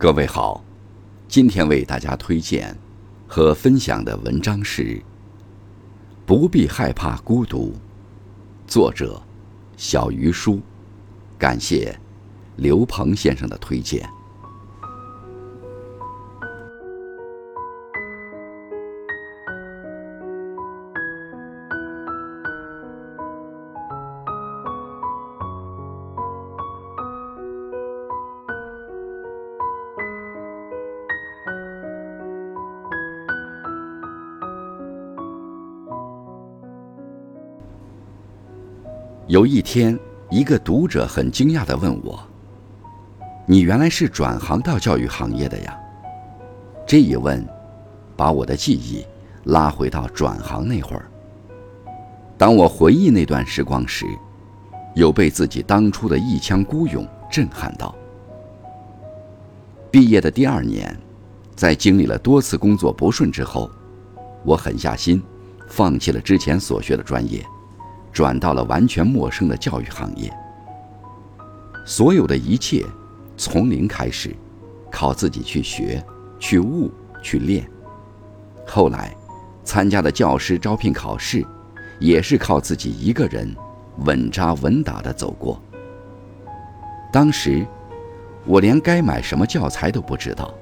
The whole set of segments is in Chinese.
各位好，今天为大家推荐和分享的文章是《不必害怕孤独》，作者小鱼叔，感谢刘鹏先生的推荐。有一天，一个读者很惊讶地问我：“你原来是转行到教育行业的呀？”这一问，把我的记忆拉回到转行那会儿。当我回忆那段时光时，又被自己当初的一腔孤勇震撼到。毕业的第二年，在经历了多次工作不顺之后，我狠下心，放弃了之前所学的专业。转到了完全陌生的教育行业，所有的一切从零开始，靠自己去学、去悟、去练。后来参加的教师招聘考试，也是靠自己一个人稳扎稳打的走过。当时我连该买什么教材都不知道，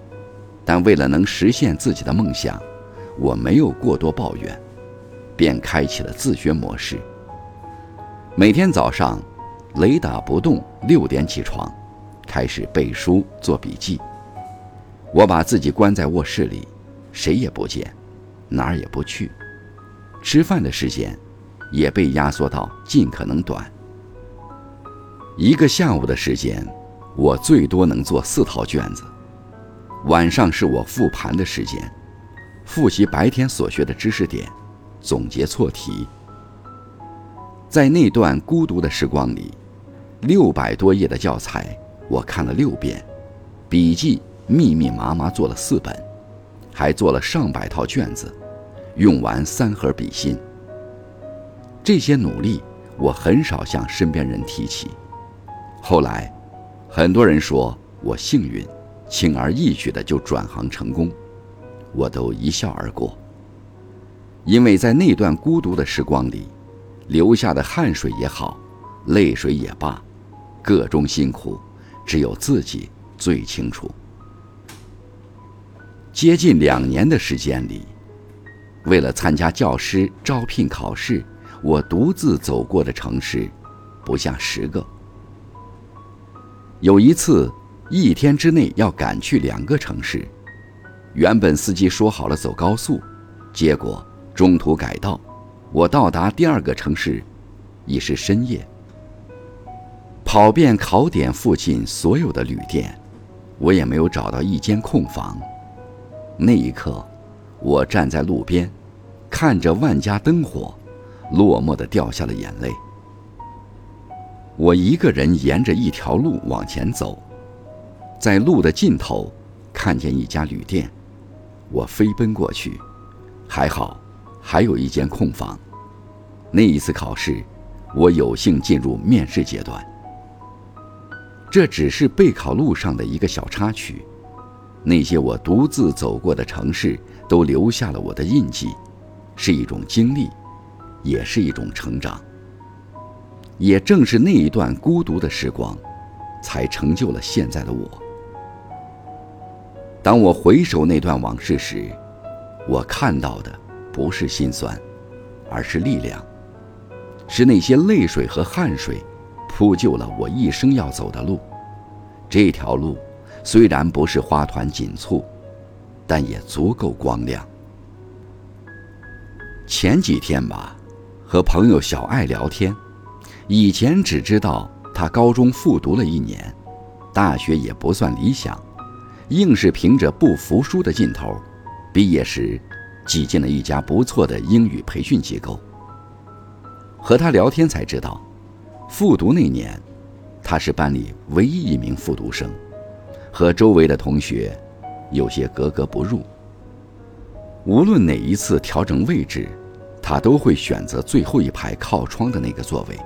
但为了能实现自己的梦想，我没有过多抱怨，便开启了自学模式。每天早上，雷打不动六点起床，开始背书做笔记。我把自己关在卧室里，谁也不见，哪儿也不去。吃饭的时间，也被压缩到尽可能短。一个下午的时间，我最多能做四套卷子。晚上是我复盘的时间，复习白天所学的知识点，总结错题。在那段孤独的时光里，六百多页的教材我看了六遍，笔记密密麻麻做了四本，还做了上百套卷子，用完三盒笔芯。这些努力我很少向身边人提起。后来，很多人说我幸运，轻而易举的就转行成功，我都一笑而过。因为在那段孤独的时光里。流下的汗水也好，泪水也罢，各种辛苦，只有自己最清楚。接近两年的时间里，为了参加教师招聘考试，我独自走过的城市不下十个。有一次，一天之内要赶去两个城市，原本司机说好了走高速，结果中途改道。我到达第二个城市，已是深夜。跑遍考点附近所有的旅店，我也没有找到一间空房。那一刻，我站在路边，看着万家灯火，落寞的掉下了眼泪。我一个人沿着一条路往前走，在路的尽头，看见一家旅店，我飞奔过去，还好。还有一间空房。那一次考试，我有幸进入面试阶段。这只是备考路上的一个小插曲。那些我独自走过的城市，都留下了我的印记，是一种经历，也是一种成长。也正是那一段孤独的时光，才成就了现在的我。当我回首那段往事时，我看到的。不是心酸，而是力量。是那些泪水和汗水，铺就了我一生要走的路。这条路虽然不是花团锦簇，但也足够光亮。前几天吧，和朋友小爱聊天，以前只知道他高中复读了一年，大学也不算理想，硬是凭着不服输的劲头，毕业时。挤进了一家不错的英语培训机构。和他聊天才知道，复读那年，他是班里唯一一名复读生，和周围的同学有些格格不入。无论哪一次调整位置，他都会选择最后一排靠窗的那个座位。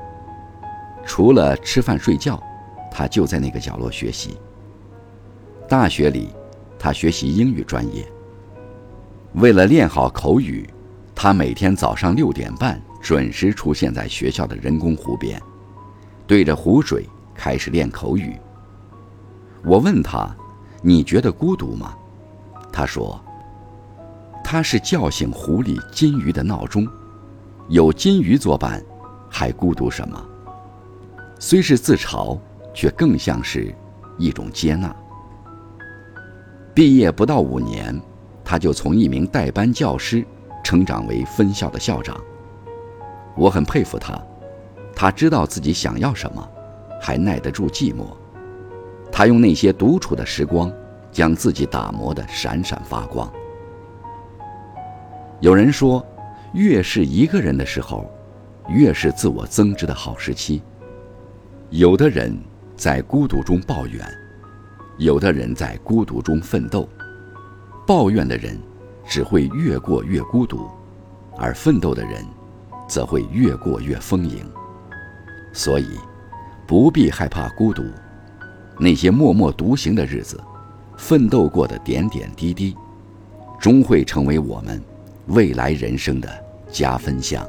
除了吃饭睡觉，他就在那个角落学习。大学里，他学习英语专业。为了练好口语，他每天早上六点半准时出现在学校的人工湖边，对着湖水开始练口语。我问他：“你觉得孤独吗？”他说：“他是叫醒湖里金鱼的闹钟，有金鱼作伴，还孤独什么？虽是自嘲，却更像是一种接纳。”毕业不到五年，他就从一名代班教师成长为分校的校长。我很佩服他，他知道自己想要什么，还耐得住寂寞。他用那些独处的时光，将自己打磨得闪闪发光。有人说，越是一个人的时候，越是自我增值的好时期。有的人在孤独中抱怨，有的人在孤独中奋斗。抱怨的人只会越过越孤独，而奋斗的人则会越过越丰盈。所以，不必害怕孤独。那些默默独行的日子，奋斗过的点点滴滴，终会成为我们未来人生的加分项。